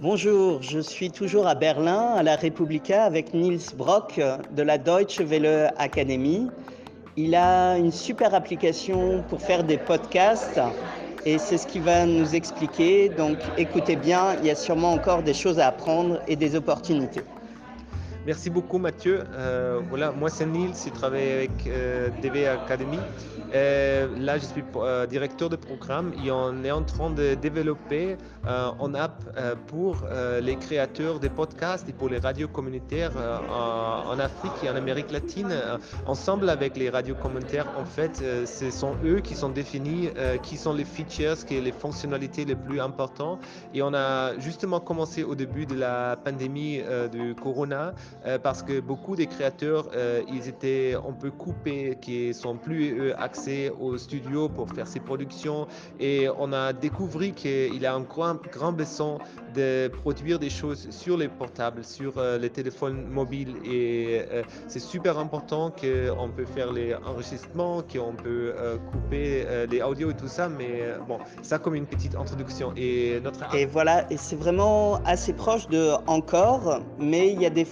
Bonjour, je suis toujours à Berlin, à la Republika, avec Niels Brock de la Deutsche Welle Academy. Il a une super application pour faire des podcasts et c'est ce qu'il va nous expliquer. Donc écoutez bien, il y a sûrement encore des choses à apprendre et des opportunités. Merci beaucoup Mathieu. Euh, voilà, moi c'est Nils, je travaille avec euh, DV Academy. Euh, là, je suis euh, directeur de programme et on est en train de développer euh, une app euh, pour les créateurs de podcasts et pour les radios communautaires en, en, Afrique et en Amérique latine. ensemble avec les radios communautaires, en fait, ce sont eux qui sont définis, qui sont les features, qui sont les fonctionnalités les plus importantes. Et on a justement commencé au début de la pandémie du corona euh, parce que beaucoup des créateurs, euh, ils étaient un peu coupés, qui sont plus euh, accès au studio pour faire ses productions. Et on a découvert qu'il a un grand, grand besoin de produire des choses sur les portables, sur les téléphones mobiles. Et c'est super important qu'on peut faire les enregistrements, qu'on peut couper les audios et tout ça. Mais bon, ça comme une petite introduction. Et notre et voilà, et c'est vraiment assez proche de encore, mais il y a des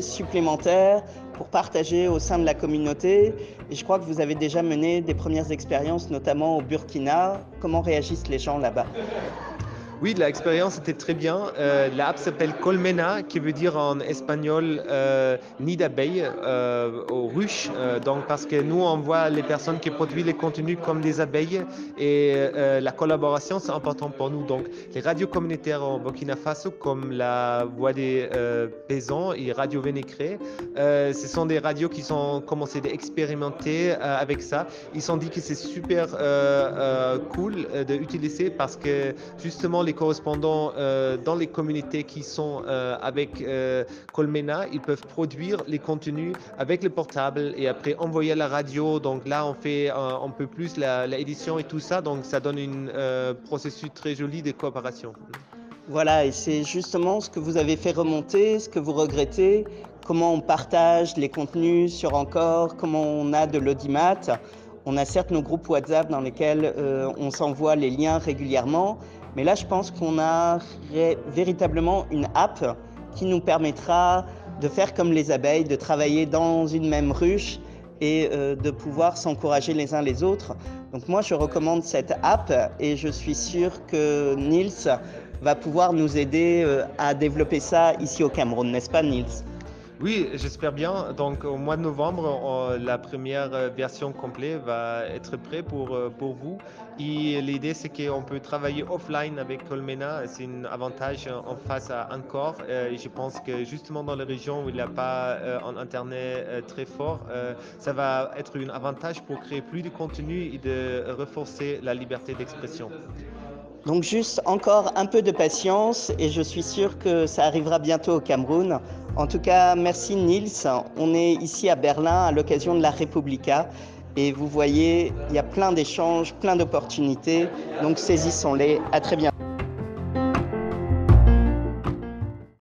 supplémentaires pour partager au sein de la communauté. Et je crois que vous avez déjà mené des premières expériences, notamment au Burkina. Comment réagissent les gens là-bas? Oui, l'expérience était très bien. Euh, L'app s'appelle Colmena, qui veut dire en espagnol euh, nid d'abeilles euh, aux ruches. Euh, donc, parce que nous, on voit les personnes qui produisent les contenus comme des abeilles et la collaboration, c'est important pour nous. Donc, les radios communautaires en Burkina Faso, comme la Voix des paysans et Radio Vénécré, ce sont des radios qui sont commencé d'expérimenter avec ça. Ils sont dit que c'est super cool d'utiliser parce que justement, correspondants euh, dans les communautés qui sont euh, avec euh, Colmena, ils peuvent produire les contenus avec le portable et après envoyer à la radio. Donc là, on fait un, peu plus l'édition et tout ça. Donc ça donne un processus très joli de coopération. Voilà, et c'est justement ce que vous avez fait remonter, ce que vous regrettez, comment on partage les contenus sur Encore, comment on a de l'audimat. On a certes nos groupes WhatsApp dans lesquels euh, on s'envoie les liens régulièrement, mais là, je pense qu'on a véritablement une app qui nous permettra de faire comme les abeilles, de travailler dans une même ruche et euh, de pouvoir s'encourager les uns les autres. Donc moi, je recommande cette app et je suis sûr que Nils va pouvoir nous aider euh, à développer ça ici au Cameroun, n'est-ce pas Nils? Oui, j'espère bien. Donc au mois de novembre, on, la première euh, version complète va être prête pour, euh, pour vous. Et l'idée, c'est qu'on peut travailler offline avec Colmena. C'est un avantage en face à encore. Euh, et je pense que justement dans les régions où il n'y a pas un Internet très fort, ça va être un avantage pour créer plus de contenu et de renforcer la liberté d'expression. Donc juste encore un peu de patience et je suis sûr que ça arrivera bientôt au Cameroun. En tout cas, merci Nils. On est ici à Berlin à l'occasion de la Republica et vous voyez, il y a plein d'échanges, plein d'opportunités. Donc saisissons-les. À très bientôt.